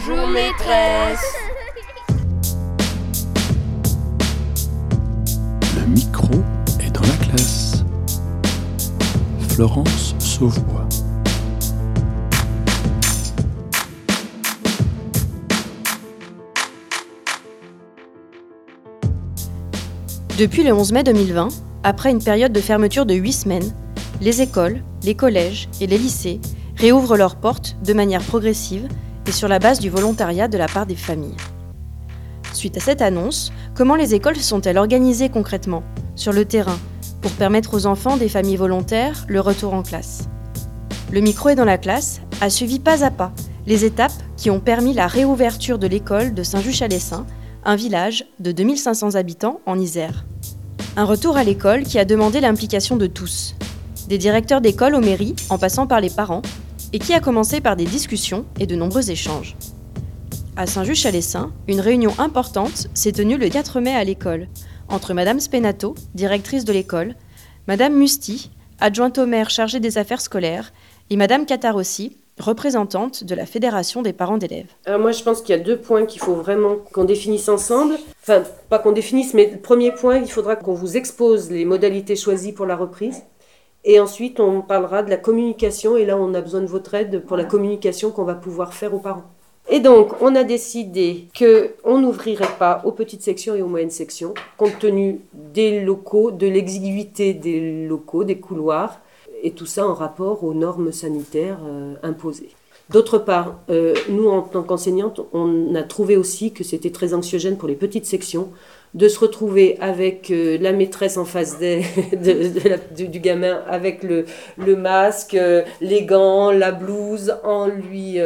Bonjour maîtresse. Le micro est dans la classe. Florence Sauvois. Depuis le 11 mai 2020, après une période de fermeture de 8 semaines, les écoles, les collèges et les lycées réouvrent leurs portes de manière progressive et sur la base du volontariat de la part des familles. Suite à cette annonce, comment les écoles sont-elles organisées concrètement, sur le terrain, pour permettre aux enfants des familles volontaires le retour en classe? Le micro est dans la classe a suivi pas à pas les étapes qui ont permis la réouverture de l'école de Saint-Just-Chalessin, un village de 2500 habitants en Isère. Un retour à l'école qui a demandé l'implication de tous, des directeurs d'école aux mairies en passant par les parents, et qui a commencé par des discussions et de nombreux échanges. À Saint-Just-Chalessin, une réunion importante s'est tenue le 4 mai à l'école, entre Madame Spenato, directrice de l'école, Madame Musti, adjointe au maire chargée des affaires scolaires, et Madame Catarossi, représentante de la Fédération des parents d'élèves. Alors moi, je pense qu'il y a deux points qu'il faut vraiment qu'on définisse ensemble. Enfin, pas qu'on définisse, mais le premier point, il faudra qu'on vous expose les modalités choisies pour la reprise. Et ensuite, on parlera de la communication, et là, on a besoin de votre aide pour la communication qu'on va pouvoir faire aux parents. Et donc, on a décidé qu'on n'ouvrirait pas aux petites sections et aux moyennes sections, compte tenu des locaux, de l'exiguïté des locaux, des couloirs, et tout ça en rapport aux normes sanitaires euh, imposées. D'autre part, euh, nous, en tant qu'enseignantes, on a trouvé aussi que c'était très anxiogène pour les petites sections de se retrouver avec euh, la maîtresse en face des, du, gamin, avec le, le masque, les gants, la blouse, en lui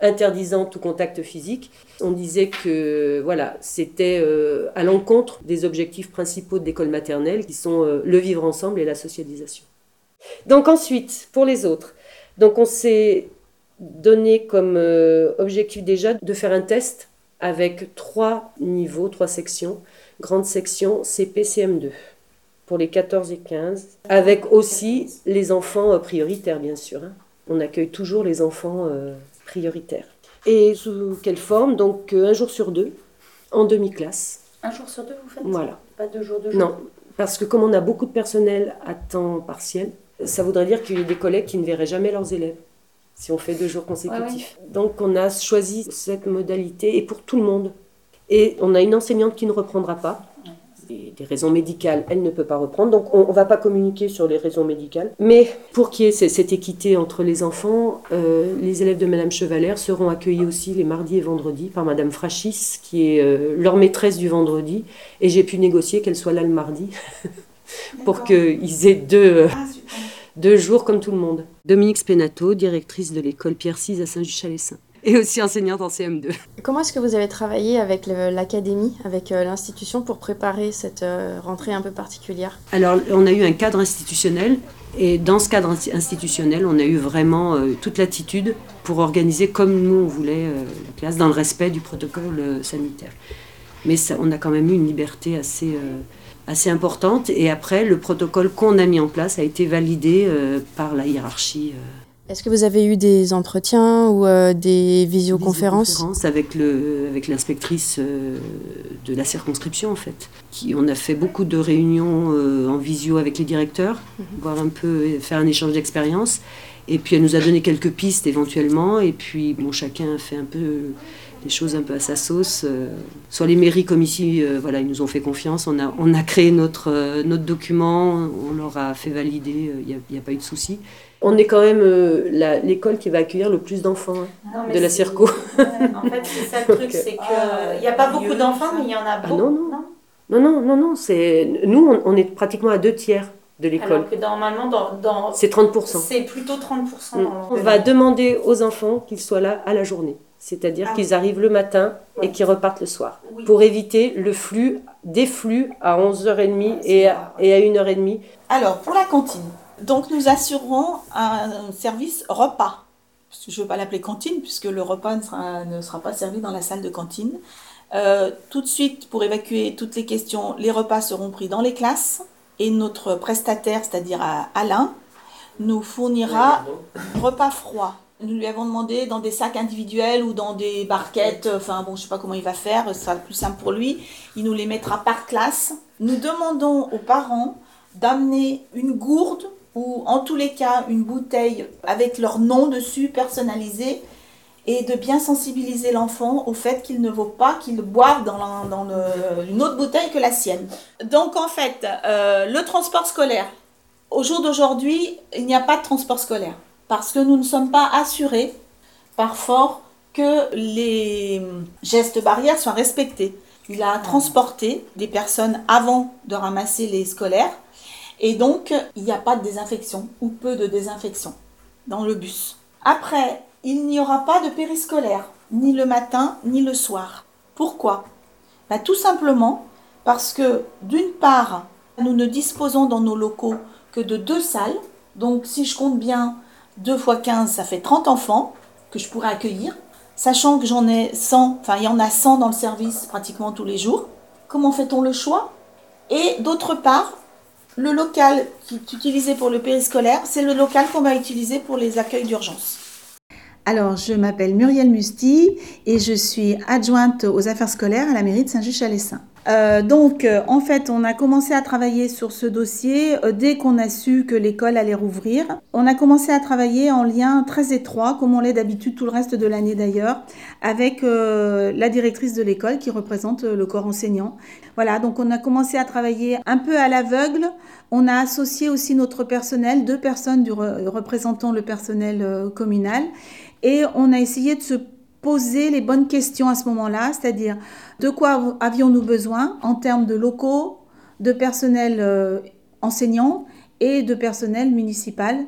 interdisant tout contact physique. On disait que voilà, c'était à l'encontre des objectifs principaux de l'école maternelle, qui sont le vivre ensemble et la socialisation. Donc ensuite, pour les autres, donc on s'est donné comme euh, objectif déjà de faire un test avec trois niveaux, trois sections, grande section CP, CM2 pour les 14 et 15, avec aussi les enfants euh, prioritaires bien sûr. Hein. On accueille toujours les enfants euh, prioritaires. Et sous quelle forme? Donc un jour sur deux, en demi-classe. Un jour sur deux, vous faites? Voilà. Pas deux jours, deux jours? Non, parce que comme on a beaucoup de personnel à temps partiel, ça voudrait dire qu'il y a des collègues qui ne verraient jamais leurs élèves si on fait deux jours consécutifs. Donc on a choisi cette modalité et pour tout le monde. Et on a une enseignante qui ne reprendra pas. Des, raisons médicales, elle ne peut pas reprendre. Donc on ne va pas communiquer sur les raisons médicales. Mais pour qu'il y ait cette équité entre les enfants, euh, les élèves de Madame Chevalère seront accueillis aussi les mardis et vendredis par Madame Frachis, qui est euh, leur maîtresse du vendredi. Et j'ai pu négocier qu'elle soit là le mardi. pour qu'ils aient deux, ah, deux jours comme tout le monde. Dominique Spenato, directrice de l'école Pierre à Saint-Just-Chalessin et aussi enseignante en CM2. Comment est-ce que vous avez travaillé avec l'académie, avec euh, l'institution pour préparer cette euh, rentrée un peu particulière? Alors, on a eu un cadre institutionnel et dans ce cadre institutionnel, on a eu vraiment euh, toute l'attitude pour organiser comme nous on voulait la classe dans le respect du protocole sanitaire. Mais ça, on a quand même eu une liberté assez assez importante. Et après, le protocole qu'on a mis en place a été validé par la hiérarchie. Euh. Est-ce que vous avez eu des entretiens ou euh, des visioconférences avec le avec l'inspectrice de la circonscription en fait. Qui on a fait beaucoup de réunions en visio avec les directeurs, mhm. voir un peu faire un échange d'expérience. Et puis elle nous a donné quelques pistes éventuellement. Et puis bon, chacun a fait un peu des choses un peu à sa sauce. Euh, soit les mairies comme ici, euh, voilà, ils nous ont fait confiance. On a, on a créé notre, euh, notre document, on leur a fait valider, il n'y a, a, pas eu de souci. On est quand même l'école qui va accueillir le plus d'enfants hein, de la Circo. en fait, c'est ça le truc, c'est qu'il n'y a pas beaucoup d'enfants, mais il y en a ah beaucoup. non, non, non, non, non, non, c'est nous, on, on, est pratiquement à deux tiers de l'école. Alors que normalement, dans, dans c'est 30%. C'est plutôt 30%. Mm. On va demander aux enfants qu'ils soient là à la journée c'est-à-dire ah qu'ils arrivent le matin et qu'ils repartent le soir, pour éviter le flux, des flux à 11h30 et, à, et à 1h30. Alors, pour la cantine, donc nous assurerons un service repas. Je ne veux pas l'appeler cantine, puisque le repas ne sera, ne sera, pas servi dans la salle de cantine. Euh, tout de suite, pour évacuer toutes les questions, les repas seront pris dans les classes et notre prestataire, c'est-à-dire Alain, nous fournira repas froid Nous lui avons demandé dans des sacs individuels ou dans des barquettes, enfin bon, je sais pas comment il va faire, ce sera le plus simple pour lui. Il nous les mettra par classe. Nous demandons aux parents d'amener une gourde ou en tous les cas une bouteille avec leur nom dessus personnalisé et de bien sensibiliser l'enfant au fait qu'il ne vaut pas qu'il boive dans, dans une autre bouteille que la sienne. Donc en fait, euh, le transport scolaire, au jour d'aujourd'hui, il n'y a pas de transport scolaire parce que nous ne sommes pas assurés par fort que les gestes barrières soient respectés. Il a transporté des personnes avant de ramasser les scolaires et donc il n'y a pas de désinfection ou peu de désinfection dans le bus. Après, il n'y aura pas de périscolaire, ni le matin, ni le soir. Pourquoi? Bah, Tout simplement parce que, d'une part, nous ne disposons dans nos locaux que de deux salles. Donc, si je compte bien, 2 fois 15, ça fait 30 enfants que je pourrais accueillir. Sachant que j'en ai 100, enfin, il y en a 100 dans le service pratiquement tous les jours. Comment fait-on le choix? Et d'autre part, le local qui est utilisé pour le périscolaire, c'est le local qu'on va utiliser pour les accueils d'urgence. Alors, je m'appelle Muriel Musti et je suis adjointe aux affaires scolaires à la mairie de Saint-Just-Chalessin. Euh, donc, euh, en fait, on a commencé à travailler sur ce dossier euh, dès qu'on a su que l'école allait rouvrir. On a commencé à travailler en lien très étroit, comme on l'est d'habitude tout le reste de l'année d'ailleurs, avec la directrice de l'école qui représente le corps enseignant. Voilà, donc on a commencé à travailler un peu à l'aveugle. On a associé aussi notre personnel, deux personnes du représentant le personnel communal. Et on a essayé de se poser les bonnes questions à ce moment-là, c'est-à-dire de quoi avions-nous besoin en termes de locaux, de personnel euh, enseignant et de personnel municipal?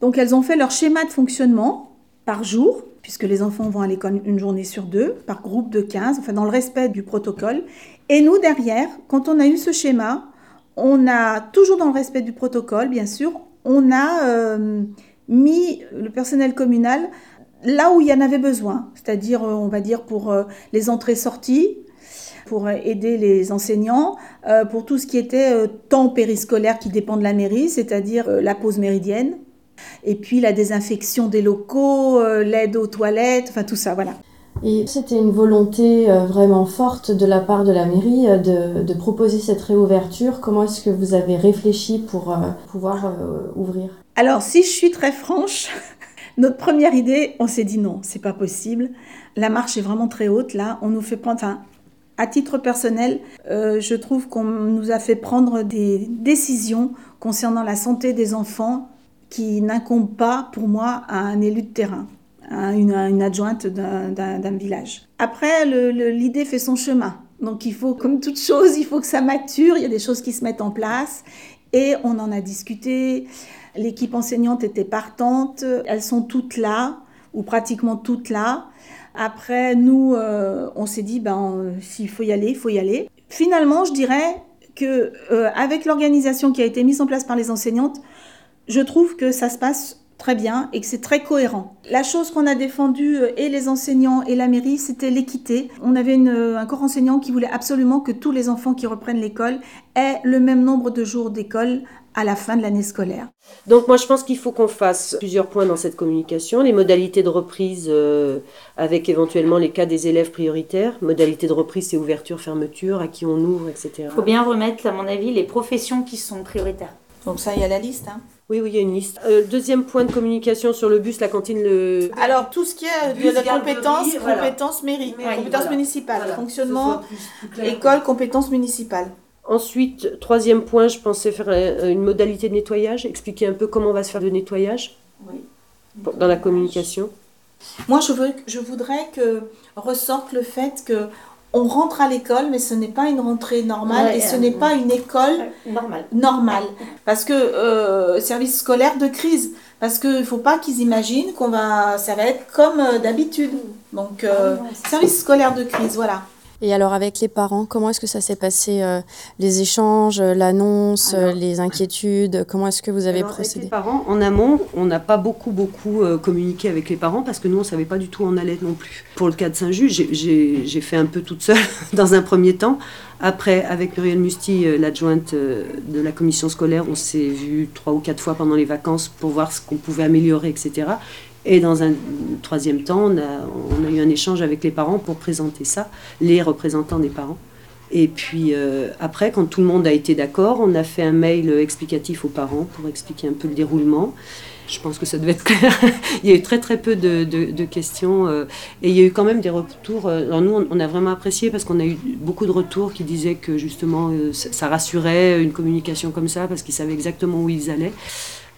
Donc elles ont fait leur schéma de fonctionnement par jour, puisque les enfants vont à l'école une journée sur deux, par groupe de 15, enfin dans le respect du protocole. Et nous, derrière, quand on a eu ce schéma, on a, toujours dans le respect du protocole, bien sûr, on a euh, mis le personnel communal là où il y en avait besoin, c'est-à-dire, euh, on va dire, pour les entrées-sorties, pour euh, aider les enseignants, pour tout ce qui était temps périscolaire qui dépend de la mairie, c'est-à-dire la pause méridienne, et puis la désinfection des locaux, l'aide aux toilettes, enfin tout ça, voilà. Et c'était une volonté vraiment forte de la part de la mairie de, de proposer cette réouverture. Comment est-ce que vous avez réfléchi pour pouvoir ouvrir? Alors, si je suis très franche, notre première idée, on s'est dit non, c'est pas possible. La marche est vraiment très haute là. On nous fait prendre, enfin, à titre personnel, euh, je trouve qu'on nous a fait prendre des décisions concernant la santé des enfants qui n'incombent pas, pour moi, à un élu de terrain, à une, adjointe d'un village. Après, l'idée fait son chemin. Donc il faut, comme toute chose, il faut que ça mature, il y a des choses qui se mettent en place. Et on en a discuté. L'équipe enseignante était partante. Elles sont toutes là, ou pratiquement toutes là. Après, nous, euh, on s'est dit, ben, s'il faut y aller, il faut y aller. Finalement, je dirais que euh, avec l'organisation qui a été mise en place par les enseignantes, je trouve que ça se passe très bien et que c'est très cohérent. La chose qu'on a défendue, euh, et les enseignants et la mairie, c'était l'équité. On avait un corps enseignant qui voulait absolument que tous les enfants qui reprennent l'école aient le même nombre de jours d'école à la fin de l'année scolaire. Donc moi je pense qu'il faut qu'on fasse plusieurs points dans cette communication, les modalités de reprise euh, avec éventuellement les cas des élèves prioritaires, modalités de reprise c'est ouverture, fermeture, à qui on ouvre, etc. Il faut bien remettre à mon avis les professions qui sont prioritaires. Donc ça il y a la liste. Hein. Oui, oui, il y a une liste. Euh, deuxième point de communication sur le bus, la cantine, le. Alors, tout ce qui est de la compétence, compétence mairie, compétence municipale, fonctionnement, école, compétence municipale. Ensuite, troisième point, je pensais faire une modalité de nettoyage, expliquer un peu comment on va se faire le nettoyage dans la communication. Moi, je, veux, je voudrais que ressorte le fait que on rentre à l'école, mais ce n'est pas une rentrée normale et ce euh, n'est pas une école normale. normale. Parce que euh, service scolaire de crise, parce qu'il ne faut pas qu'ils imaginent qu'on va, ça va être comme euh, d'habitude. Donc, euh, ah service scolaire de crise, voilà. Et alors avec les parents, comment est-ce que ça s'est passé euh, Les échanges, l'annonce, les inquiétudes Comment est-ce que vous avez procédé avec les parents, en amont, on n'a pas beaucoup, beaucoup euh, communiqué avec les parents parce que nous, on ne savait pas du tout où on allait non plus. Pour le cas de Saint-Just, j'ai fait un peu toute seule dans un premier temps. Après, avec Muriel Musti, euh, l'adjointe de la commission scolaire, on s'est vu trois ou quatre fois pendant les vacances pour voir ce qu'on pouvait améliorer, etc. Et dans un troisième temps, on a, eu un échange avec les parents pour présenter ça, les représentants des parents. Et puis euh, après, quand tout le monde a été d'accord, on a fait un mail explicatif aux parents pour expliquer un peu le déroulement. Je pense que ça devait être clair. il y a eu très très peu de, questions euh, et il y a eu quand même des retours. euh, Alors nous, on, a vraiment apprécié parce qu'on a eu beaucoup de retours qui disaient que justement ça rassurait une communication comme ça parce qu'ils savaient exactement où ils allaient.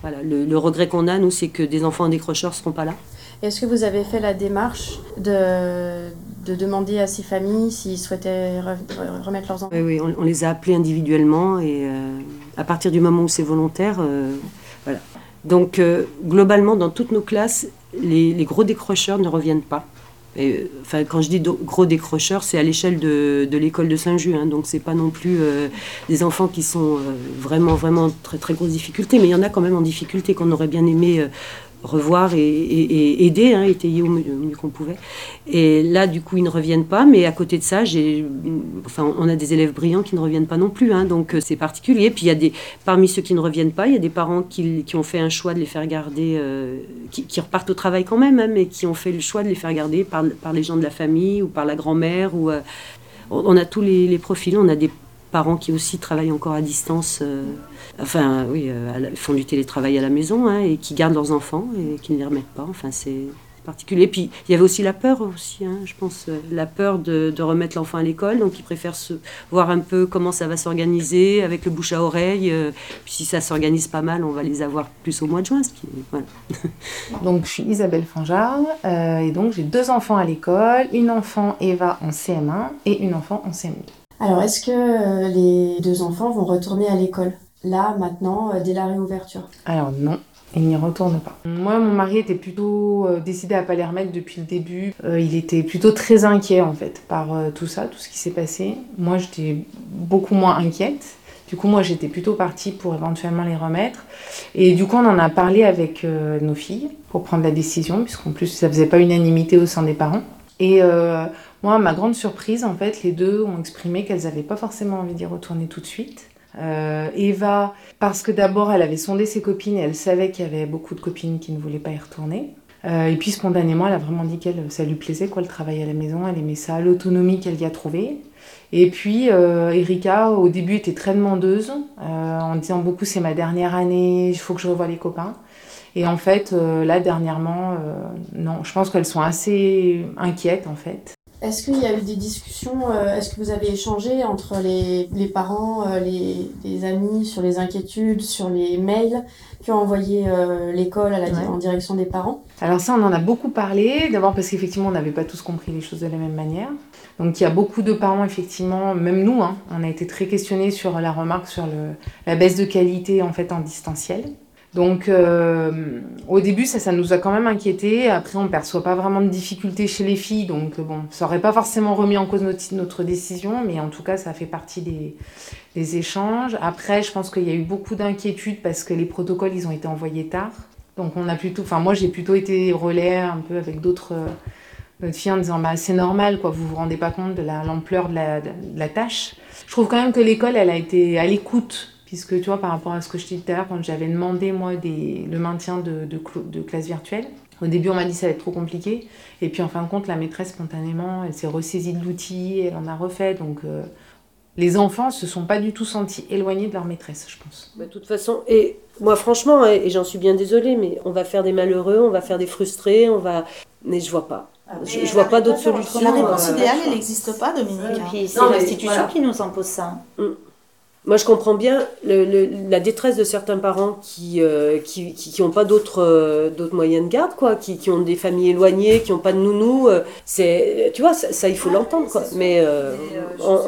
Voilà, le, le regret qu'on a, nous, c'est que des enfants décrocheurs ne seront pas là. Est-ce que vous avez fait la démarche de, de demander à ces familles s'ils souhaitaient re- re- remettre leurs enfants Oui, oui, on, on les a appelés individuellement et euh, à partir du moment où c'est volontaire, euh, voilà. Donc euh, globalement, dans toutes nos classes, les, les gros décrocheurs ne reviennent pas. Enfin, quand je dis gros décrocheurs, c'est à l'échelle de, de l'école de Saint-Just, hein, donc c'est pas non plus euh, des enfants qui sont euh, vraiment, vraiment très, très grosses difficultés, mais il y en a quand même en difficulté qu'on aurait bien aimé euh, revoir et, aider, hein, étayer au mieux, qu'on pouvait. Et là, du coup, ils ne reviennent pas, mais à côté de ça, j'ai, enfin, on a des élèves brillants qui ne reviennent pas non plus, hein, donc euh, c'est particulier. Puis il y a des, parmi ceux qui ne reviennent pas, il y a des parents qui, ont fait un choix de les faire garder, euh, qui, repartent au travail quand même, hein, mais qui ont fait le choix de les faire garder par, les gens de la famille ou par la grand-mère. Ou, euh, on a tous les, profils, on a des parents qui aussi travaillent encore à distance, enfin oui, euh, font du télétravail à la maison hein, et qui gardent leurs enfants et qui ne les remettent pas. Enfin, c'est particulier. Puis il y avait aussi la peur aussi, hein, je pense, euh, la peur de, de remettre l'enfant à l'école, donc ils préfèrent se voir un peu comment ça va s'organiser avec le bouche à oreille. euh, puis si ça s'organise pas mal, on va les avoir plus au mois de juin. Ce qui, voilà. Donc, je suis Isabelle Fanjard euh, et donc j'ai deux enfants à l'école, une enfant Eva en CM1 et une enfant en CM2. Alors, est-ce que les deux enfants vont retourner à l'école? Là, maintenant, euh, dès la réouverture Alors non, il n'y retourne pas. Moi, mon mari était plutôt euh, décidé à pas les remettre depuis le début. Euh, il était plutôt très inquiet en fait par tout ça, tout ce qui s'est passé. Moi, j'étais beaucoup moins inquiète. Du coup, moi, j'étais plutôt partie pour éventuellement les remettre. Et du coup, on en a parlé avec nos filles pour prendre la décision, puisqu'en plus, ça faisait pas unanimité au sein des parents. Et moi, à ma grande surprise, en fait, les deux ont exprimé qu'elles n'avaient pas forcément envie d'y retourner tout de suite. Euh, Eva, parce que d'abord, elle avait sondé ses copines et elle savait qu'il y avait beaucoup de copines qui ne voulaient pas y retourner. Euh, et puis spontanément, elle a vraiment dit qu'elle ça lui plaisait, quoi, le travail à la maison, elle aimait ça, l'autonomie qu'elle y a trouvée. Et puis euh, Erika, au début, était très demandeuse, en disant beaucoup c'est ma dernière année, il faut que je revoie les copains. Et en fait, là, dernièrement, non, je pense qu'elles sont assez inquiètes, en fait. Est-ce qu'il y a eu des discussions euh, Est-ce que vous avez échangé entre les, les parents, euh, les, les amis sur les inquiétudes, sur les mails qui ont envoyé euh, l'école à la, Ouais. en direction des parents? Alors ça, on en a beaucoup parlé, d'abord parce qu'effectivement, on n'avait pas tous compris les choses de la même manière. Donc il y a beaucoup de parents, effectivement, même nous, hein, on a été très questionnés sur la remarque sur le, la baisse de qualité en fait en distanciel. Donc euh, au début, ça, nous a quand même inquiété. Après, on ne perçoit pas vraiment de difficultés chez les filles, donc euh, bon, ça n'aurait pas forcément remis en cause notre, notre décision, mais en tout cas, ça fait partie des, des échanges. Après, je pense qu'il y a eu beaucoup d'inquiétudes parce que les protocoles, ils ont été envoyés tard. Donc on a plutôt, enfin moi j'ai plutôt été relais un peu avec d'autres euh, d'autres filles en disant bah c'est normal quoi, vous vous rendez pas compte de la l'ampleur de la, de la tâche. Je trouve quand même que l'école elle a été à l'écoute puisque tu vois par rapport à ce que je disais tout à l'heure quand j'avais demandé moi des, le maintien de, de, de classes virtuelles. Au début on m'a dit ça va être trop compliqué et puis en fin de compte la maîtresse spontanément elle s'est ressaisie de l'outil, elle en a refait donc euh, les enfants se sont pas du tout sentis éloignés de leur maîtresse je pense. Bah, De toute façon, et moi franchement, et j'en suis bien désolée, mais on va faire des malheureux, on va faire des frustrés, on va. Mais je vois pas. Je, je vois pas d'autre solution. La réponse euh, idéale, elle n'existe pas, Dominique. Et hein. puis c'est l'institution voilà. qui nous impose ça. Moi, je comprends bien le- le- la détresse de certains parents qui euh, qui, qui, pas d'autres euh, d'autres moyens de garde, quoi, qui, qui ont des familles éloignées, qui ont pas de nounou. euh, c'est, tu vois, ça, ça, il faut l'entendre, quoi. Mais, euh, on-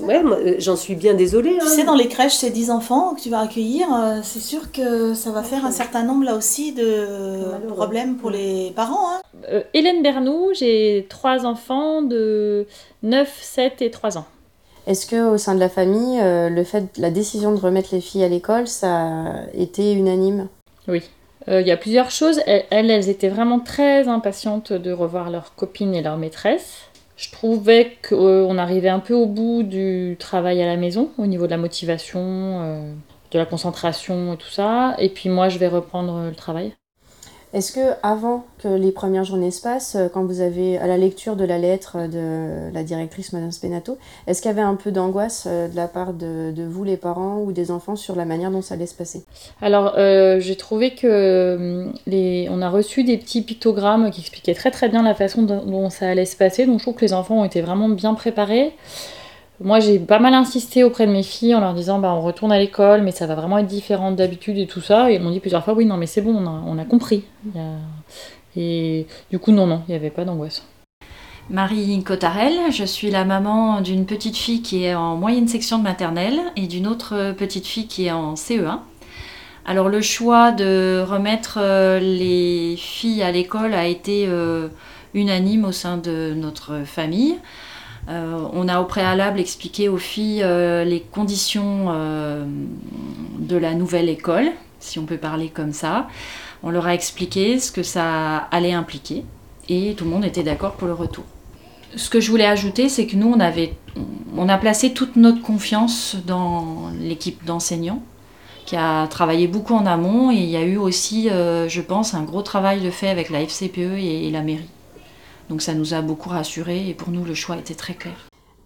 on- ouais, j'en suis bien désolée. Tu hein. sais, dans les crèches, c'est 10 enfants que tu vas accueillir. euh, C'est sûr que ça va faire un certain nombre, là aussi, de problèmes pour les parents. hein. Euh, Hélène Bernou, j'ai trois enfants de 9, 7 et 3 ans. Est-ce que au sein de la famille, euh, le fait, la décision de remettre les filles à l'école, ça a été unanime? Oui. Euh, Il y a plusieurs choses. Elles, elles, étaient vraiment très impatientes de revoir leurs copines et leurs maîtresses. Je trouvais qu'on arrivait un peu au bout du travail à la maison, au niveau de la motivation, euh, de la concentration et tout ça. Et puis moi, je vais reprendre le travail. Est-ce que avant que les premières journées se passent, euh, quand vous avez à la lecture de la lettre de la directrice Madame Spenato, est-ce qu'il y avait un peu d'angoisse euh, de la part de, vous les parents ou des enfants sur la manière dont ça allait se passer? Alors euh, j'ai trouvé que les, on a reçu des petits pictogrammes qui expliquaient très très bien la façon dont ça allait se passer, donc je trouve que les enfants ont été vraiment bien préparés. Moi, j'ai pas mal insisté auprès de mes filles en leur disant bah, on retourne à l'école, mais ça va vraiment être différent d'habitude et tout ça. Et elles m'ont dit plusieurs fois oui, non, mais c'est bon, on a, compris. Et du coup, non, non, il n'y avait pas d'angoisse. Marie Cotarel, je suis la maman d'une petite fille qui est en moyenne section de maternelle et d'une autre petite fille qui est en CE1. Alors le choix de remettre euh, les filles à l'école a été euh, unanime au sein de notre famille. Euh, on a au préalable expliqué aux filles euh, les conditions euh, de la nouvelle école, si on peut parler comme ça. On leur a expliqué ce que ça allait impliquer et tout le monde était d'accord pour le retour. Ce que je voulais ajouter, c'est que nous, on, avait, on a placé toute notre confiance dans l'équipe d'enseignants qui a travaillé beaucoup en amont et il y a eu aussi, je pense, un gros travail de fait avec la FCPE et la mairie. Donc ça nous a beaucoup rassurés et pour nous le choix était très clair.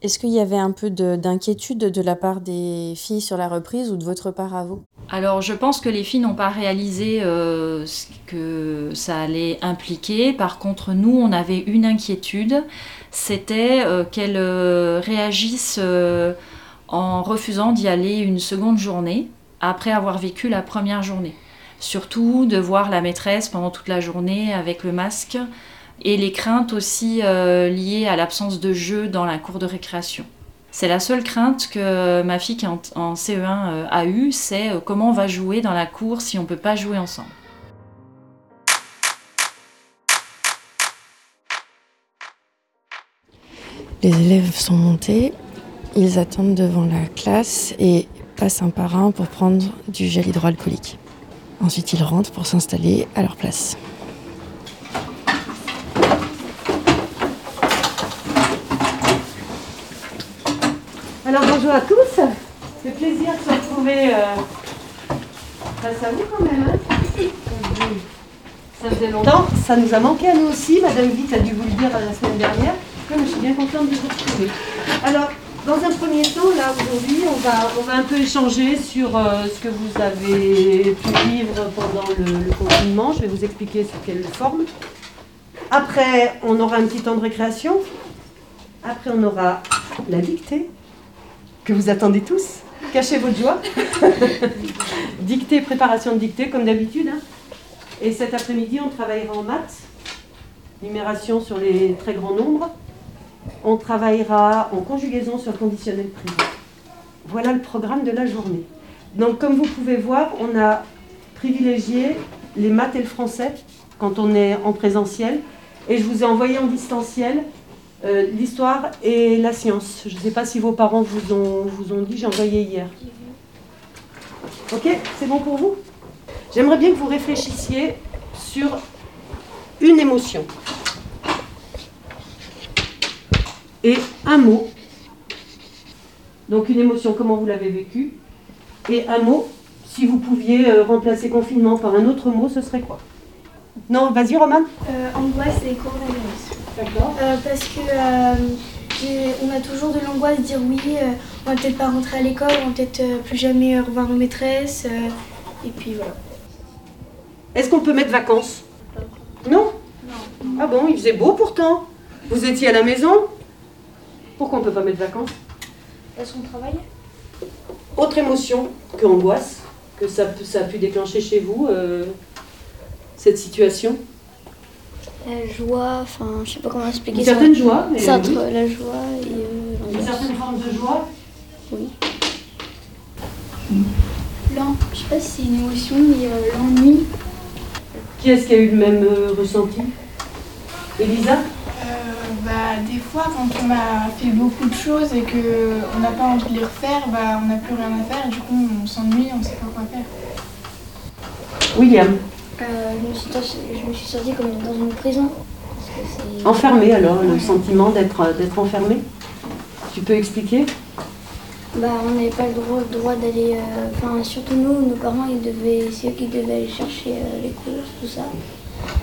Est-ce qu'il y avait un peu d'inquiétude de, de, la part des filles sur la reprise ou de votre part à vous? Alors je pense que les filles n'ont pas réalisé euh, ce que ça allait impliquer. Par contre nous on avait une inquiétude, c'était euh, qu'elles euh, réagissent en refusant d'y aller une seconde journée après avoir vécu la première journée. Surtout de voir la maîtresse pendant toute la journée avec le masque et les craintes aussi euh, liées à l'absence de jeu dans la cour de récréation. C'est la seule crainte que ma fille qui est en, en CE1 euh, a eue, c'est euh, comment on va jouer dans la cour si on ne peut pas jouer ensemble. Les élèves sont montés, ils attendent devant la classe et passent un par un pour prendre du gel hydroalcoolique. Ensuite, ils rentrent pour s'installer à leur place. Alors bonjour à tous, fait plaisir de se retrouver euh, face à vous quand même. Hein ça faisait longtemps, ça nous a manqué à nous aussi, Madame Vitt a dû vous le dire la semaine dernière, je suis bien contente de vous retrouver. Alors, dans un premier temps, là aujourd'hui, on va, on va un peu échanger sur euh, ce que vous avez pu vivre pendant le, le confinement. Je vais vous expliquer sous quelle forme. Après, on aura un petit temps de récréation. Après, on aura la dictée que vous attendez tous. Cachez votre joie. dictée, préparation de dictée, comme d'habitude. Hein. Et cet après-midi, on travaillera en maths, numération sur les très grands nombres. On travaillera en conjugaison sur le conditionnel présent. Voilà le programme de la journée. Donc, comme vous pouvez voir, on a privilégié les maths et le français quand on est en présentiel. Et je vous ai envoyé en distanciel euh, l'histoire et la science. Je ne sais pas si vos parents vous ont, vous ont dit, j'ai envoyé hier. Ok, c'est bon pour vous? J'aimerais bien que vous réfléchissiez sur une émotion et un mot. Donc une émotion, comment vous l'avez vécue? Et un mot, si vous pouviez euh, remplacer confinement par un autre mot, ce serait quoi? Non, vas-y Roman. Euh, angoisse et coronavirus. D'accord. Euh, parce que euh, on a toujours de l'angoisse de dire oui, euh, on va peut-être pas rentrer à l'école, on va peut-être plus jamais revoir nos maîtresses. et puis voilà. Est-ce qu'on peut mettre vacances? Non? Non. Ah bon, il faisait beau pourtant. Vous étiez à la maison Pourquoi on ne peut pas mettre vacances? Parce qu'on travaille Autre émotion que angoisse, que ça, ça a pu déclencher chez vous, euh, cette situation? La joie, enfin, je sais pas comment expliquer Une ça. certaine joie mais C'est entre oui. la joie et euh, Une certaine forme de joie Oui. L'an, je sais pas si c'est une émotion, mais euh, l'ennui. Qui est-ce qui a eu le même euh, ressenti? Elisa? Euh, bah, des fois, quand on a fait beaucoup de choses et qu'on n'a pas envie de les refaire, bah, on n'a plus rien à faire. Du coup, on s'ennuie, on ne sait pas quoi faire. William? Euh, je, me suis sorti- je me suis sentie comme dans une prison. Parce que c'est- Enfermé alors, le sentiment d'être d'être enfermé Tu peux expliquer? Bah, on n'avait pas le droit, le droit d'aller. euh, Enfin, surtout nous, nos parents, ils devaient, c'est eux qui devaient aller chercher euh, les courses, tout ça.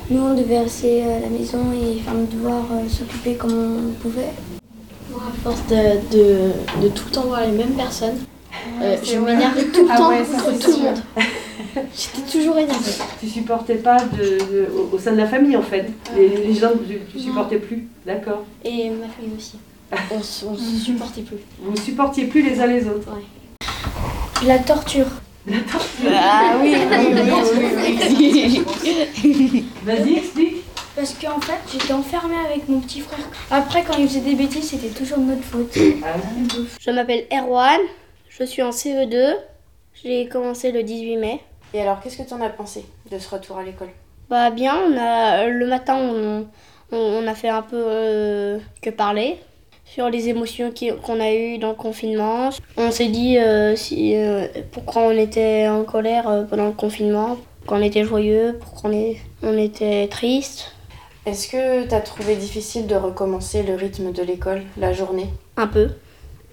Nous, on devait rester à la maison et faire nos devoirs, euh, s'occuper comme on pouvait. Moi, à force de, de, de, tout le temps voir les mêmes personnes, euh, je m'énervais tout le ah temps ouais, contre tout le monde. J'étais toujours énervée. Tu supportais pas de, de, au, au sein de la famille en fait Les, les gens, tu, tu supportais plus D'accord. Et ma famille aussi. On, on se supportait plus. Vous ne supportiez plus les uns les autres Ouais. La torture. La torture Ah oui, oui, oui, Vas-y, explique. Parce qu'en fait, j'étais enfermée avec mon petit frère. Après, quand il faisait des bêtises, c'était toujours de notre faute. Je m'appelle Erwan, je suis en CE2, j'ai commencé le 18 mai. Et alors, qu'est-ce que tu en as pensé de ce retour à l'école? Bah bien, on a, le matin on, on, on a fait un peu euh, que parler sur les émotions qu'on a eues dans le confinement. On s'est dit euh, si, euh, pourquoi on était en colère euh, pendant le confinement, pourquoi on était joyeux, pourquoi on, est, on était triste. Est-ce que tu as trouvé difficile de recommencer le rythme de l'école, la journée? Un peu.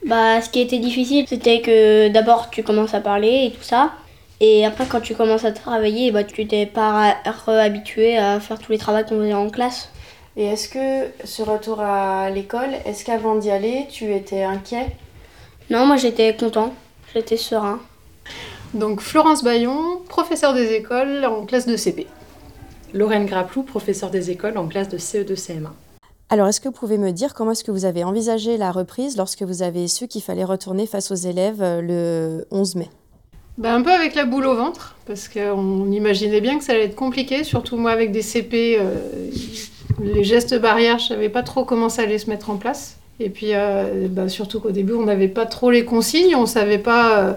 Bah, ce qui était difficile, c'était que d'abord tu commences à parler et tout ça. Et après, quand tu commences à travailler, bah, tu t'es pas habitué à faire tous les travaux qu'on faisait en classe. Et est-ce que ce retour à l'école, est-ce qu'avant d'y aller, tu étais inquiet? Non, moi j'étais content, j'étais serein. Donc Florence Bayon, professeure des écoles en classe de CP. Lorraine Graplou, professeure des écoles en classe de CE2 CM1. Alors, est-ce que vous pouvez me dire comment est-ce que vous avez envisagé la reprise lorsque vous avez su qu'il fallait retourner face aux élèves euh, le 11 mai? Ben, un peu avec la boule au ventre, parce qu'on imaginait bien que ça allait être compliqué, surtout moi avec des CP, euh, les gestes barrières, je savais pas trop comment ça allait se mettre en place. Et puis euh, ben, surtout qu'au début, on n'avait pas trop les consignes, on savait pas euh,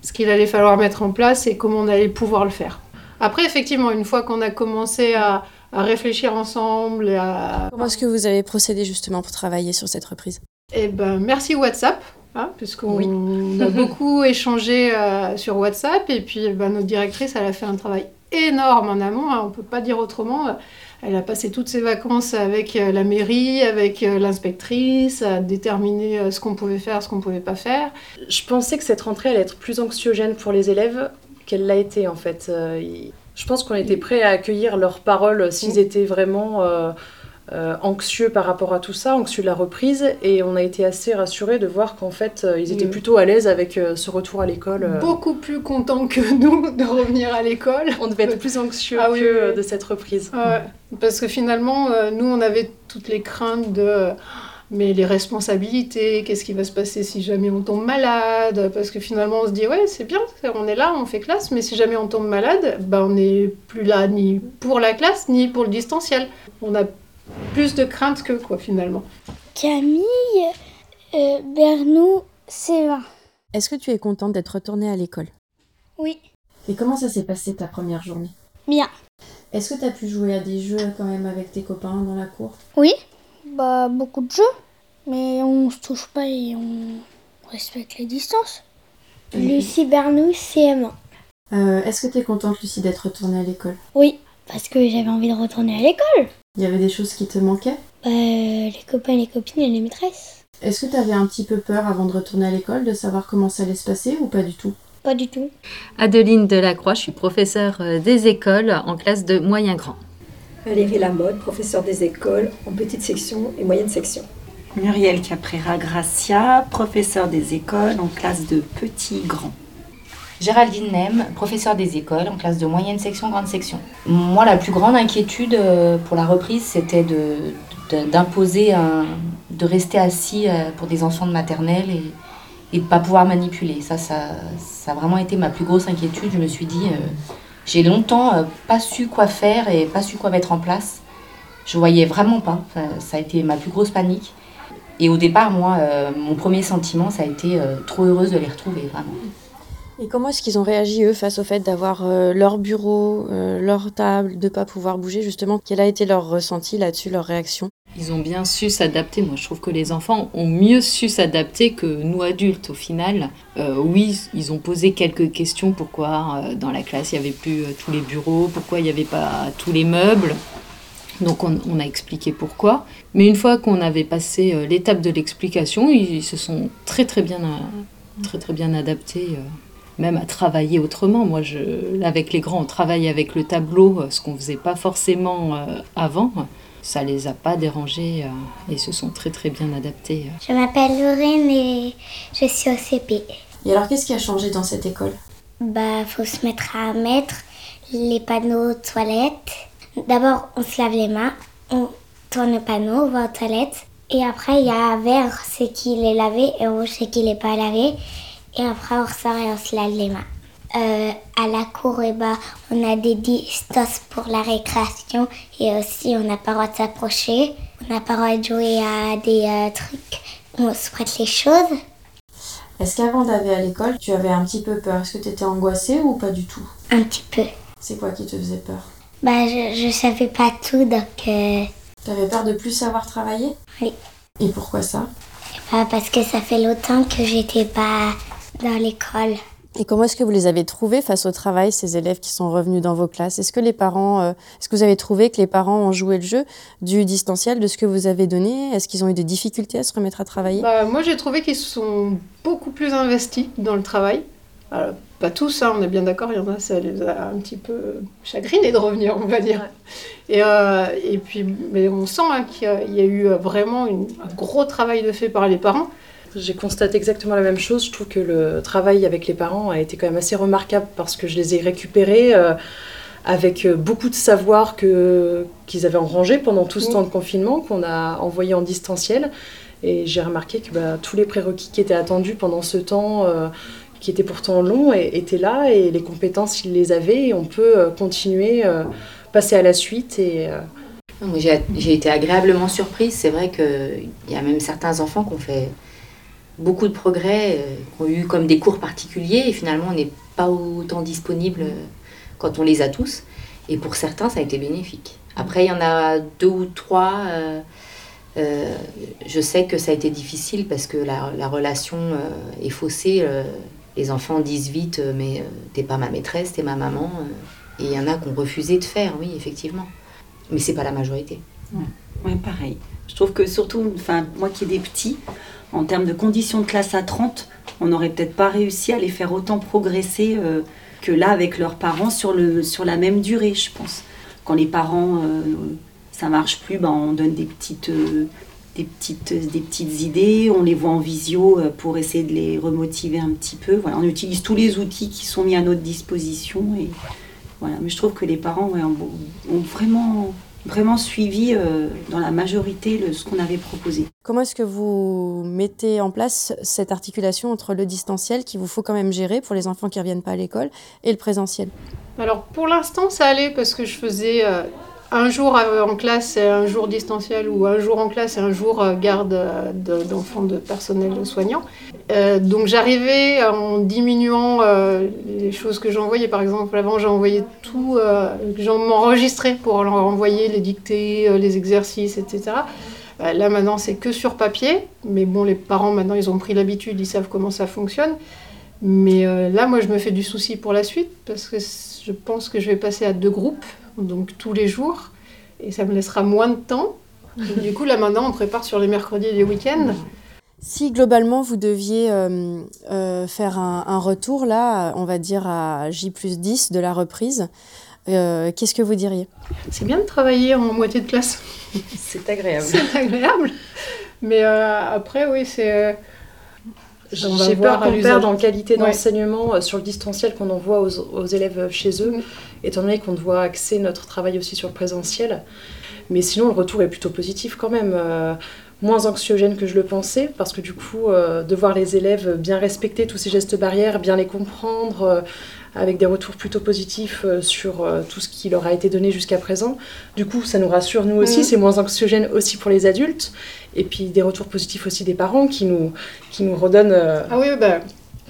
ce qu'il allait falloir mettre en place et comment on allait pouvoir le faire. Après, effectivement, une fois qu'on a commencé à, à réfléchir ensemble, et à... Comment est-ce que vous avez procédé justement pour travailler sur cette reprise? Eh ben, merci WhatsApp, hein, puisqu'on a beaucoup échangé euh, sur WhatsApp. Et puis, ben, notre directrice, elle a fait un travail énorme en amont, hein, on ne peut pas dire autrement. Elle a passé toutes ses vacances avec euh, la mairie, avec euh, l'inspectrice, à déterminer ce qu'on pouvait faire, ce qu'on ne pouvait pas faire. Je pensais que cette rentrée allait être plus anxiogène pour les élèves qu'elle l'a été en fait. Je pense qu'on était prêts à accueillir leurs paroles s'ils étaient vraiment euh, euh, anxieux par rapport à tout ça, anxieux de la reprise, et on a été assez rassurés de voir qu'en fait euh, ils étaient Oui. plutôt à l'aise avec euh, ce retour à l'école. Beaucoup plus contents que nous de revenir à l'école. On devait être plus anxieux Ah oui, que oui, de cette reprise. Parce que finalement, nous, on avait toutes les craintes de... euh, mais les responsabilités, qu'est-ce qui va se passer si jamais on tombe malade? Parce que finalement, on se dit, ouais, c'est bien, on est là, on fait classe, mais si jamais on tombe malade, bah, on n'est plus là ni pour la classe, ni pour le distanciel. On a plus de craintes que quoi, finalement. Camille euh, Bernou, C20. Est-ce que tu es contente d'être retournée à l'école? Oui, Et comment ça s'est passé ta première journée? Bien. Est-ce que tu as pu jouer à des jeux quand même avec tes copains dans la cour? Oui, bah beaucoup de jeux, mais on se touche pas et on respecte les distances. Lucie Bernou, CM1. Euh, Est-ce que tu es contente, Lucie, d'être retournée à l'école? Oui, parce que j'avais envie de retourner à l'école. Il y avait des choses qui te manquaient? Bah, les copains, les copines et les maîtresses. Est-ce que tu avais un petit peu peur avant de retourner à l'école, de savoir comment ça allait se passer ou pas du tout? Pas du tout. Adeline Delacroix, je suis professeure euh, des écoles en classe de moyen grand. Valérie Lamotte, professeure des écoles en petite section et moyenne section. Muriel Caprera Gracia, professeure des écoles en classe de petit grand. Géraldine Nem, professeure des écoles en classe de moyenne section, grande section. Moi, la plus grande inquiétude euh, pour la reprise, c'était de, d'imposer un, de rester assis euh, pour des enfants de maternelle et, et de ne pas pouvoir manipuler. Ça, ça, ça a vraiment été ma plus grosse inquiétude. Je me suis dit, euh, j'ai longtemps pas su quoi faire et pas su quoi mettre en place. Je voyais vraiment pas. Ça a été ma plus grosse panique. Et au départ, moi, mon premier sentiment, ça a été trop heureuse de les retrouver, vraiment. Et comment est-ce qu'ils ont réagi, eux, face au fait d'avoir euh, leur bureau, euh, leur table, de pas pouvoir bouger, justement? Quel a été leur ressenti là-dessus, leur réaction? Ils ont bien su s'adapter. Moi, je trouve que les enfants ont mieux su s'adapter que nous adultes. Au final, Euh, oui, ils ont posé quelques questions. Pourquoi dans la classe il y avait plus tous les bureaux? Pourquoi il n'y avait pas tous les meubles? Donc, on, a expliqué pourquoi. Mais une fois qu'on avait passé l'étape de l'explication, ils, ils se sont très très bien, très très bien adaptés. Euh. même à travailler autrement. Moi, je, avec les grands, on travaille avec le tableau, ce qu'on faisait pas forcément avant. Ça les a pas dérangés et ils se sont très très bien adaptés. Je m'appelle Lorraine et je suis au CP. Et alors, qu'est-ce qui a changé dans cette école? Bah, faut se mettre à mettre les panneaux toilettes. D'abord, on se lave les mains, on tourne le panneau, on va aux toilettes. Et après, il y a vert, c'est qu'il est lavé, et rouge, c'est qu'il n'est pas lavé. Et après, on ressort et on se lave les mains. Euh, à la cour, et eh ben, on a des distances pour la récréation et aussi on n'a pas le droit de s'approcher. On n'a pas le droit de jouer à des euh, trucs où on se prête les choses. Est-ce qu'avant d'aller à l'école, tu avais un petit peu peur? Est-ce que tu étais angoissée ou pas du tout? Un petit peu. C'est quoi qui te faisait peur? Bah, je, je savais pas tout, donc. Euh... T'avais peur de plus savoir travailler? Oui. Et pourquoi ça? Bah, Parce que ça fait longtemps que j'étais pas dans l'école. Et comment est-ce que vous les avez trouvés face au travail, ces élèves qui sont revenus dans vos classes? Est-ce que les parents, euh, est-ce que vous avez trouvé que les parents ont joué le jeu du distanciel, de ce que vous avez donné? Est-ce qu'ils ont eu des difficultés à se remettre à travailler? Bah, Moi, j'ai trouvé qu'ils sont beaucoup plus investis dans le travail. pas tous, hein, on est bien d'accord, il y en a, ça les a un petit peu chagrinés de revenir, on va dire. Et, euh, et puis, mais on sent hein, qu'il y, a eu vraiment un gros travail de fait par les parents. J'ai constaté exactement la même chose. Je trouve que le travail avec les parents a été quand même assez remarquable parce que je les ai récupérés euh, avec euh, beaucoup de savoir que, qu'ils avaient enrangé pendant tout ce temps de confinement, qu'on a envoyé en distanciel. Et j'ai remarqué que bah, tous les prérequis qui étaient attendus pendant ce temps, euh, qui était pourtant long, étaient là et les compétences, ils les avaient et on peut continuer, passer à la suite et. J'ai été agréablement surprise. C'est vrai qu'il y a même certains enfants qui ont fait beaucoup de progrès, euh, ont eu comme des cours particuliers, et finalement on n'est pas autant disponible euh, quand on les a tous. Et pour certains, ça a été bénéfique. Après, il y en a deux ou trois. Euh, je sais que ça a été difficile parce que la, relation est faussée. les enfants disent vite, mais t'es pas ma maîtresse, t'es ma maman. et il y en a qui ont refusé de faire, oui, effectivement. Mais c'est pas la majorité. Ouais. pareil. Je trouve que surtout, moi qui ai des petits, en termes de conditions de classe à 30, on n'aurait peut-être pas réussi à les faire autant progresser euh, que là avec leurs parents sur, le, sur la même durée, je pense. Quand les parents, euh, ça marche plus, ben, on donne des petites, euh, des, petites, des petites idées, on les voit en visio pour essayer de les remotiver un petit peu. Voilà, on utilise tous les outils qui sont mis à notre disposition. Et, voilà. Mais je trouve que les parents ont vraiment vraiment suivi euh, dans la majorité ce qu'on avait proposé. Comment est-ce que vous mettez en place cette articulation entre le distanciel qu'il vous faut quand même gérer pour les enfants qui ne reviennent pas à l'école et le présentiel? Alors pour l'instant ça allait parce que je faisais euh, un jour en classe et un jour distanciel ou un jour en classe et un jour euh, garde euh, d'enfants de personnel soignant. Euh, donc j'arrivais en diminuant les choses que j'envoyais. Par exemple, avant j'envoyais tout, j'en m'enregistrais pour leur envoyer les dictées, les exercices, etc. là maintenant c'est que sur papier, mais bon les parents maintenant ils ont pris l'habitude, ils savent comment ça fonctionne. Mais là moi je me fais du souci pour la suite parce que je pense que je vais passer à deux groupes donc tous les jours, et ça me laissera moins de temps. du coup, là maintenant, on prépare sur les mercredis et les week-ends. Si globalement vous deviez euh, euh, faire un, retour, là, on va dire à J plus 10 de la reprise, euh, qu'est-ce que vous diriez? C'est bien de travailler en moitié de classe. C'est agréable. C'est agréable. Mais après, oui, c'est j'ai peur qu'on perde en qualité d'enseignement euh, sur le distanciel qu'on envoie aux, élèves chez eux, mm. étant donné qu'on doit axer notre travail aussi sur le présentiel. Mais sinon, le retour est plutôt positif quand même. Euh, moins anxiogène que je le pensais, parce que du coup, euh, de voir les élèves bien respecter tous ces gestes barrières, bien les comprendre, avec des retours plutôt positifs euh, sur euh, tout ce qui leur a été donné jusqu'à présent. Du coup, ça nous rassure nous aussi, mm. c'est moins anxiogène aussi pour les adultes. Et puis des retours positifs aussi des parents qui nous, qui nous redonnent... Euh, ah oui, bah,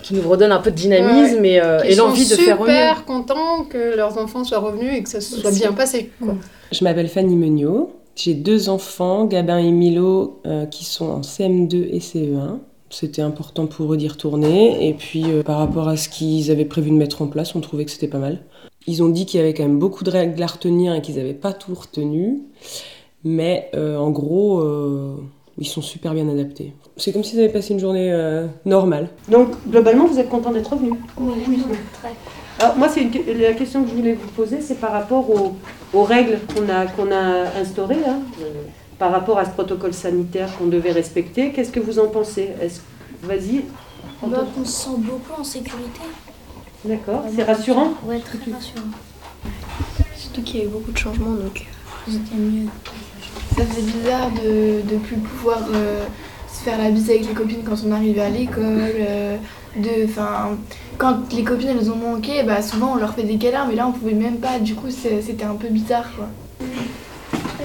qui nous redonnent un peu de dynamisme et, et l'envie de faire mieux. super contents que leurs enfants soient revenus et que ça se soit bien passé. Quoi. Je m'appelle Fanny Meuniot. J'ai deux enfants, Gabin et Milo, qui sont en CM2 et CE1. C'était important pour eux d'y retourner. Et puis, euh, par rapport à ce qu'ils avaient prévu de mettre en place, on trouvait que c'était pas mal. Ils ont dit qu'il y avait quand même beaucoup de règles à retenir et qu'ils n'avaient pas tout retenu. Mais euh, en gros, euh, Ils sont super bien adaptés. C'est comme s'ils avaient passé une journée euh, normale. Donc, globalement, vous êtes content d'être revenu Oui, très. Alors, moi, c'est une que- la question que je voulais vous poser, c'est par rapport aux, aux règles qu'on a, qu'on a instaurées, hein, euh, par rapport à ce protocole sanitaire qu'on devait respecter. Qu'est-ce que vous en pensez Vas-y. Bah, on se sent beaucoup en sécurité. D'accord, c'est rassurant Ouais, très rassurant. Surtout qu'il y a eu beaucoup de changements, donc c'était mieux. Ça faisait bizarre de ne plus pouvoir euh, se faire la bise avec les copines quand on arrivait à l'école. euh, de, enfin, quand les copines elles ont manqué, bah, souvent on leur fait des câlins, mais là on pouvait même pas. Du coup, c'était un peu bizarre. Quoi.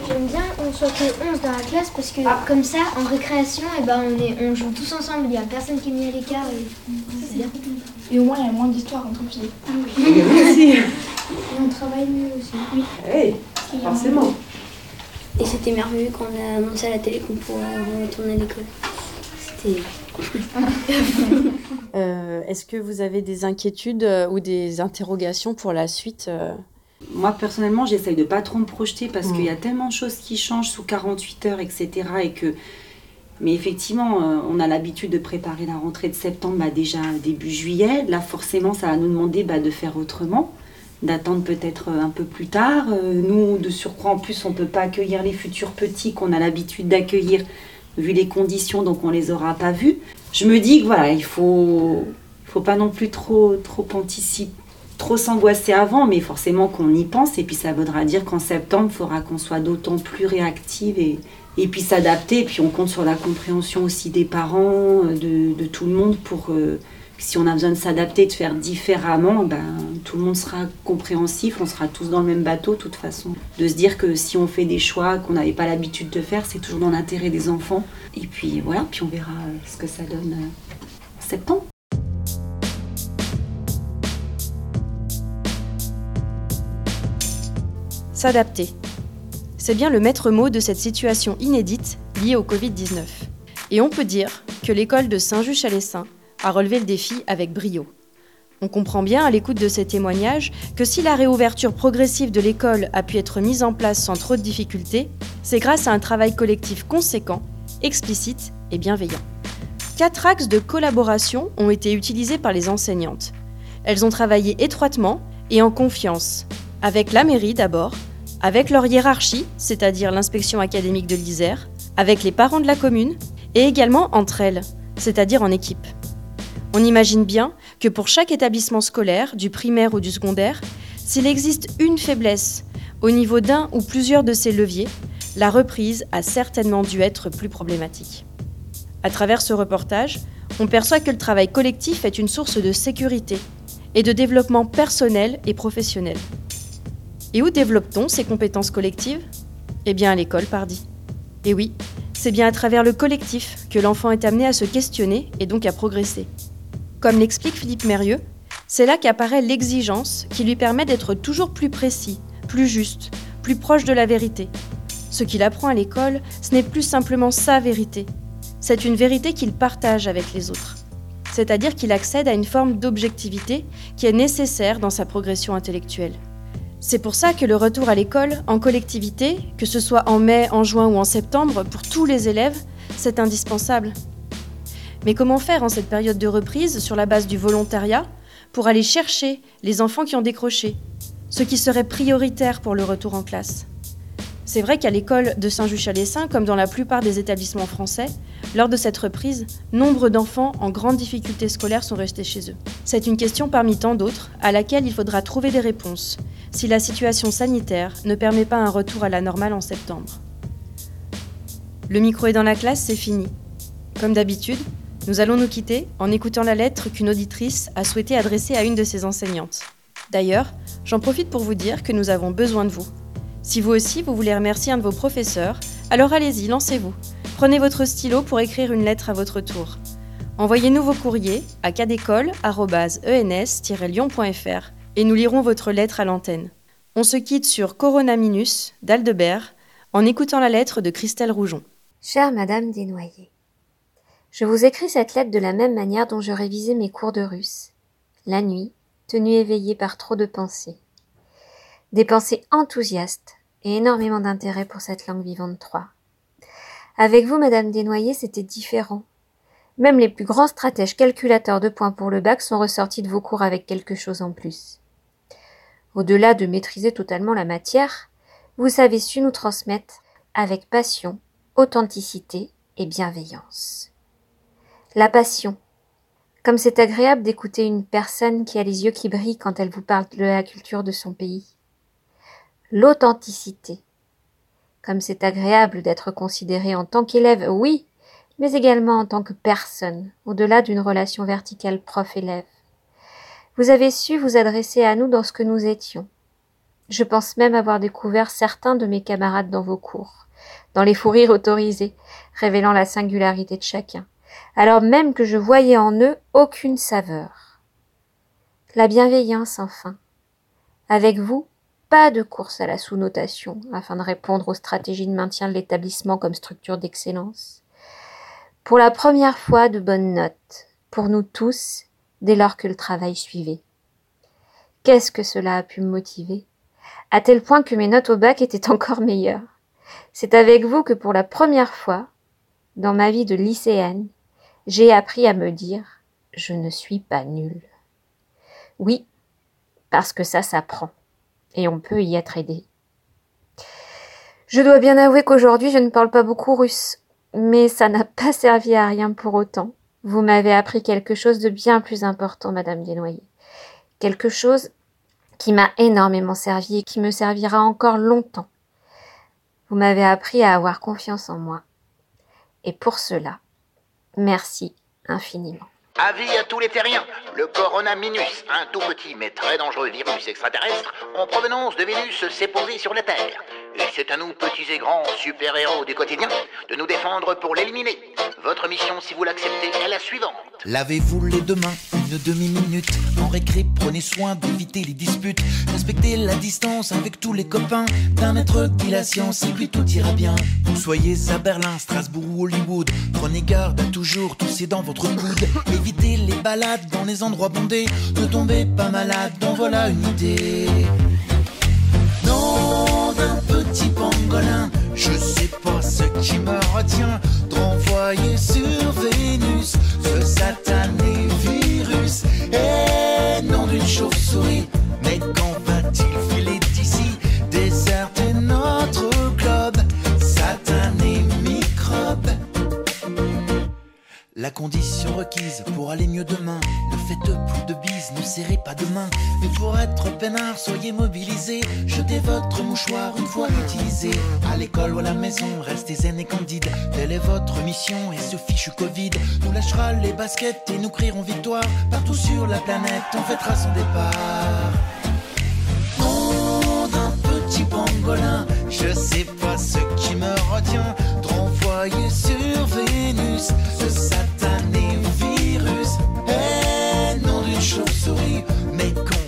J'aime bien qu'on soit que 11 dans la classe parce que comme ça, en récréation, et ben, on, est, on joue tous ensemble. Il n'y a personne qui est mis à l'écart. Et... C'est bien. Et au moins, il y a moins d'histoires entre filles. Merci. Et on travaille mieux aussi. Oui. Hey, forcément. Et c'était merveilleux quand on a annoncé à la télé qu'on pourrait retourner à l'école. C'était. Euh, Est-ce que vous avez des inquiétudes euh, ou des interrogations pour la suite euh Moi, personnellement, j'essaye de pas trop me projeter parce Mm. qu'il y a tellement de choses qui changent sous 48 heures, etc. Et que... Mais effectivement, euh, on a l'habitude de préparer la rentrée de septembre bah, déjà début juillet. Là, forcément, ça va nous demander bah, de faire autrement, d'attendre peut-être euh, un peu plus tard. Euh, nous, de surcroît, en plus, on peut pas accueillir les futurs petits qu'on a l'habitude d'accueillir vu les conditions, donc on les aura pas vus. Je me dis que voilà, il faut, faut pas non plus trop, trop anticiper trop s'angoisser avant, mais forcément qu'on y pense. Et puis ça voudra dire qu'en septembre, il faudra qu'on soit d'autant plus réactive et, puis s'adapter. Et puis on compte sur la compréhension aussi des parents, euh, de, tout le monde pour euh, si on a besoin de s'adapter, de faire différemment, ben, tout le monde sera compréhensif, on sera tous dans le même bateau de toute façon. De se dire que si on fait des choix qu'on n'avait pas l'habitude de faire, c'est toujours dans l'intérêt des enfants. Et puis voilà, puis on verra euh, ce que ça donne euh, en septembre. S'adapter. C'est bien le maître mot de cette situation inédite liée au Covid-19. Et on peut dire que l'école de Saint-Just-Chalessin a relevé le défi avec brio. On comprend bien à l'écoute de ces témoignages que si la réouverture progressive de l'école a pu être mise en place sans trop de difficultés, c'est grâce à un travail collectif conséquent, explicite et bienveillant. Quatre axes de collaboration ont été utilisés par les enseignantes. Elles ont travaillé étroitement et en confiance, avec la mairie d'abord, avec leur hiérarchie, c'est-à-dire l'inspection académique de l'Isère, avec les parents de la commune, et également entre elles, c'est-à-dire en équipe. On imagine bien que pour chaque établissement scolaire, du primaire ou du secondaire, s'il existe une faiblesse au niveau d'un ou plusieurs de ces leviers, la reprise a certainement dû être plus problématique. À travers ce reportage, on perçoit que le travail collectif est une source de sécurité et de développement personnel et professionnel. Et où développe-t-on ces compétences collectives Eh bien à l'école, pardi. Et oui, c'est bien à travers le collectif que l'enfant est amené à se questionner et donc à progresser. Comme l'explique Philippe Mérieux, c'est là qu'apparaît l'exigence qui lui permet d'être toujours plus précis, plus juste, plus proche de la vérité. Ce qu'il apprend à l'école, ce n'est plus simplement sa vérité, c'est une vérité qu'il partage avec les autres. C'est-à-dire qu'il accède à une forme d'objectivité qui est nécessaire dans sa progression intellectuelle. C'est pour ça que le retour à l'école, en collectivité, que ce soit en mai, en juin ou en septembre, pour tous les élèves, c'est indispensable. Mais comment faire en cette période de reprise sur la base du volontariat pour aller chercher les enfants qui ont décroché, ce qui serait prioritaire pour le retour en classe? C'est vrai qu'à l'école de Saint-Just-Chalessin, comme dans la plupart des établissements français, lors de cette reprise, nombre d'enfants en grande difficulté scolaire sont restés chez eux. C'est une question parmi tant d'autres à laquelle il faudra trouver des réponses si la situation sanitaire ne permet pas un retour à la normale en septembre. Le micro est dans la classe, c'est fini. Comme d'habitude, nous allons nous quitter en écoutant la lettre qu'une auditrice a souhaité adresser à une de ses enseignantes. D'ailleurs, j'en profite pour vous dire que nous avons besoin de vous. Si vous aussi vous voulez remercier un de vos professeurs, alors allez-y, lancez-vous. Prenez votre stylo pour écrire une lettre à votre tour. Envoyez-nous vos courriers à cadécole.ens-lyon.fr et nous lirons votre lettre à l'antenne. On se quitte sur Corona Minus d'Aldebert en écoutant la lettre de Christelle Roujon. Chère Madame Desnoyers, je vous écris cette lettre de la même manière dont je révisais mes cours de russe, la nuit, tenue éveillée par trop de pensées. Des pensées enthousiastes et énormément d'intérêt pour cette langue vivante 3. Avec vous, Madame Desnoyers, c'était différent. Même les plus grands stratèges calculateurs de points pour le bac sont ressortis de vos cours avec quelque chose en plus. Au-delà de maîtriser totalement la matière, vous avez su nous transmettre avec passion, authenticité et bienveillance. La passion. Comme c'est agréable d'écouter une personne qui a les yeux qui brillent quand elle vous parle de la culture de son pays. L'authenticité. Comme c'est agréable d'être considéré en tant qu'élève, oui, mais également en tant que personne, au-delà d'une relation verticale prof-élève. Vous avez su vous adresser à nous dans ce que nous étions. Je pense même avoir découvert certains de mes camarades dans vos cours, dans les fous rires autorisés, révélant la singularité de chacun, alors même que je voyais en eux aucune saveur. La bienveillance, enfin. Avec vous, pas de course à la sous-notation afin de répondre aux stratégies de maintien de l'établissement comme structure d'excellence. Pour la première fois, de bonnes notes, pour nous tous, dès lors que le travail suivait. Qu'est-ce que cela a pu me motiver? À tel point que mes notes au bac étaient encore meilleures. C'est avec vous que pour la première fois, dans ma vie de lycéenne, j'ai appris à me dire je ne suis pas nulle. Oui, parce que ça s'apprend, et on peut y être aidé. Je dois bien avouer qu'aujourd'hui je ne parle pas beaucoup russe, mais ça n'a pas servi à rien pour autant. Vous m'avez appris quelque chose de bien plus important, Madame Desnoyers. Quelque chose qui m'a énormément servi et qui me servira encore longtemps. Vous m'avez appris à avoir confiance en moi. Et pour cela, merci infiniment. Avis à tous les terriens, le Corona Minus, un tout petit mais très dangereux virus extraterrestre en provenance de Vénus, s'est posé sur la Terre. Et c'est à nous, petits et grands super-héros du quotidien, de nous défendre pour l'éliminer. Votre mission, si vous l'acceptez, est la suivante. Lavez-vous les deux mains une demi-minute. En récré, prenez soin d'éviter les disputes. Respectez la distance avec tous les copains. D'un maître dit la science et puis tout ira bien. Vous soyez à Berlin, Strasbourg ou Hollywood. Prenez garde à toujours tousser dans votre coude. Évitez les balades dans les endroits bondés. Ne tombez pas malade, donc voilà une idée. La condition requise pour aller mieux demain. Ne faites plus de bises, ne serrez pas de main. Mais pour être peinard, soyez mobilisés. Jetez votre mouchoir une fois utilisé. À l'école ou à la maison, restez zen et candide. Telle est votre mission et ce fichu Covid nous lâchera les baskets et nous crierons victoire. Partout sur la planète, on fêtera son départ petit pangolin. Je sais pas ce qui me retient de renvoyer sur Vénus ce satané virus. Eh, hey, nom d'une chauve-souris, mais quand